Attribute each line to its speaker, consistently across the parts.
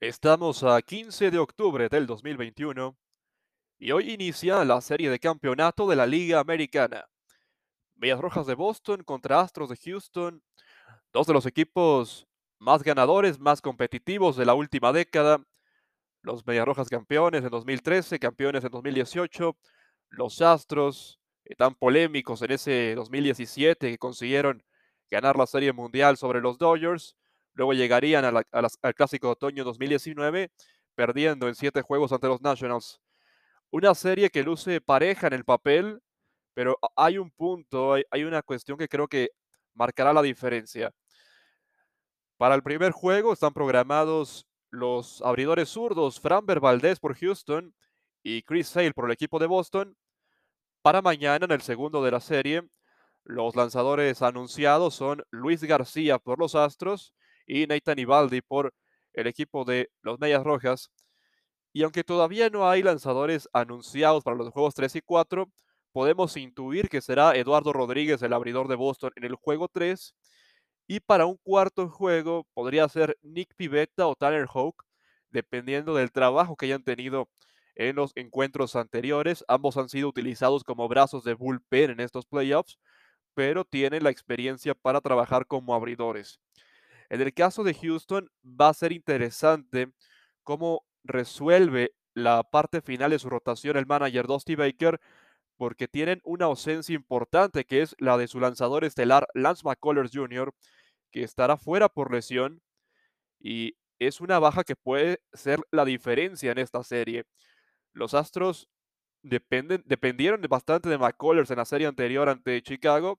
Speaker 1: Estamos a 15 de octubre del 2021 y hoy inicia la serie de campeonato de la Liga Americana. Medias Rojas de Boston contra Astros de Houston, dos de los equipos más ganadores, más competitivos de la última década. Los Medias Rojas campeones en 2013, campeones en 2018, los Astros eh, tan polémicos en ese 2017 que consiguieron ganar la Serie Mundial sobre los Dodgers Luego llegarían al Clásico de Otoño 2019, perdiendo en siete juegos ante los Nationals. Una serie que luce pareja en el papel, pero hay un punto, hay, una cuestión que creo que marcará la diferencia. Para el primer juego están programados los abridores zurdos Framber Valdez por Houston y Chris Sale por el equipo de Boston. Para mañana, en el segundo de la serie, los lanzadores anunciados son Luis García por los Astros y Nathan Ibaldi por el equipo de los Medias Rojas. Y aunque todavía no hay lanzadores anunciados para los juegos 3 y 4, podemos intuir que será Eduardo Rodríguez, el abridor de Boston, en el juego 3. Y para un cuarto juego podría ser Nick Pivetta o Tanner Hawk, dependiendo del trabajo que hayan tenido en los encuentros anteriores. Ambos han sido utilizados como brazos de bullpen en estos playoffs, pero tienen la experiencia para trabajar como abridores. En el caso de Houston va a ser interesante cómo resuelve la parte final de su rotación el manager Dusty Baker, porque tienen una ausencia importante que es la de su lanzador estelar Lance McCullers Jr., que estará fuera por lesión y es una baja que puede ser la diferencia en esta serie. Los Astros dependieron bastante de McCullers en la serie anterior ante Chicago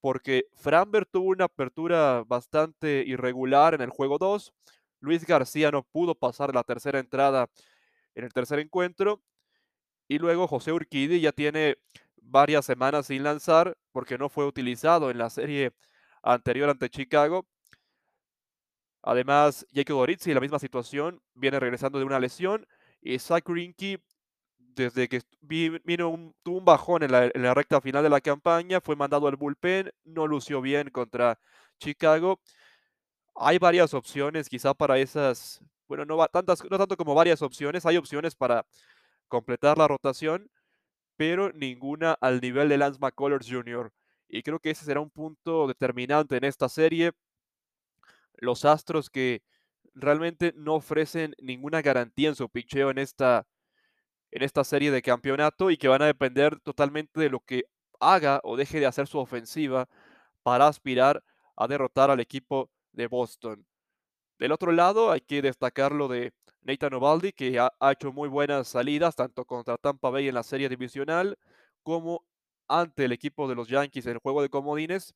Speaker 1: porque Framber tuvo una apertura bastante irregular en el juego 2. Luis García no pudo pasar la tercera entrada en el tercer encuentro. Y luego José Urquidi ya tiene varias semanas sin lanzar porque no fue utilizado en la serie anterior ante Chicago. Además, Jake Dorizzi, la misma situación, viene regresando de una lesión. Y Zach Greinke desde que vino un, tuvo un bajón en la, recta final de la campaña, fue mandado al bullpen, no lució bien contra Chicago. Hay varias opciones quizá para esas, bueno, no, tantas, no tanto como varias opciones, hay opciones para completar la rotación, pero ninguna al nivel de Lance McCullers Jr. Y creo que ese será un punto determinante en esta serie. Los Astros que realmente no ofrecen ninguna garantía en su picheo en esta en esta serie de campeonato y que van a depender totalmente de lo que haga o deje de hacer su ofensiva para aspirar a derrotar al equipo de Boston. Del otro lado, hay que destacar lo de Nathan Ovaldi, que ha, hecho muy buenas salidas, tanto contra Tampa Bay en la serie divisional, como ante el equipo de los Yankees en el juego de comodines.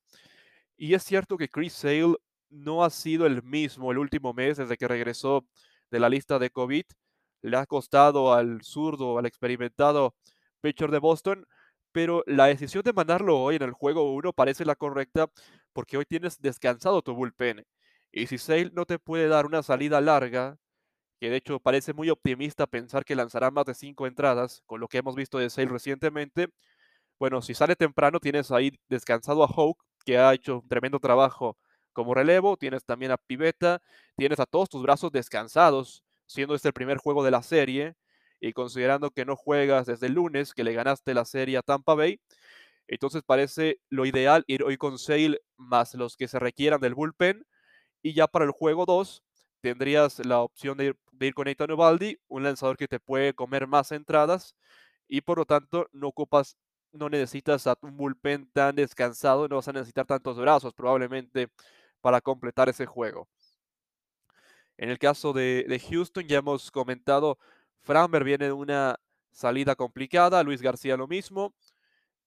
Speaker 1: Y es cierto que Chris Sale no ha sido el mismo el último mes desde que regresó de la lista de COVID le ha costado al zurdo, al experimentado pitcher de Boston, pero la decisión de mandarlo hoy en el juego 1 parece la correcta porque hoy tienes descansado tu bullpen. Y si Sale no te puede dar una salida larga, que de hecho parece muy optimista pensar que lanzará más de cinco entradas, con lo que hemos visto de Sale recientemente, bueno, si sale temprano tienes ahí descansado a Hawk, que ha hecho un tremendo trabajo como relevo, tienes también a Pivetta, tienes a todos tus brazos descansados siendo este el primer juego de la serie y considerando que no juegas desde el lunes que le ganaste la serie a Tampa Bay, entonces parece lo ideal ir hoy con Sale más los que se requieran del bullpen y ya para el juego 2 tendrías la opción de ir, con Nathan Ubaldi, un lanzador que te puede comer más entradas y por lo tanto no ocupas, no necesitas un bullpen tan descansado, no vas a necesitar tantos brazos probablemente para completar ese juego. En el caso de, Houston, ya hemos comentado, Framber viene de una salida complicada, Luis García lo mismo,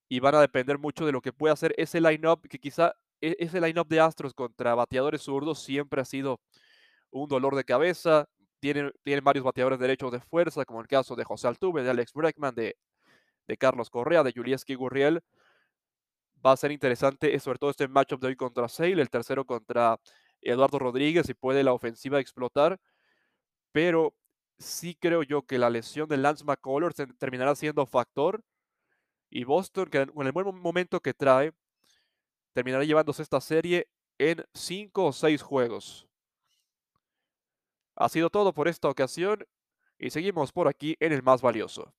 Speaker 1: y van a depender mucho de lo que pueda hacer ese line-up, que quizá e, ese line-up de Astros contra bateadores zurdos siempre ha sido un dolor de cabeza. Tienen, tienen varios bateadores derechos de fuerza, como el caso de José Altuve, de Alex Bregman, de, de Carlos Correa, de Julieski Gurriel. Va a ser interesante, sobre todo este matchup de hoy contra Sale, el tercero contra Eduardo Rodríguez y puede la ofensiva explotar, pero sí creo yo que la lesión de Lance McCullers terminará siendo factor y Boston, con el buen momento que trae, terminará llevándose esta serie en cinco o seis juegos. Ha sido todo por esta ocasión y seguimos por aquí en el más valioso.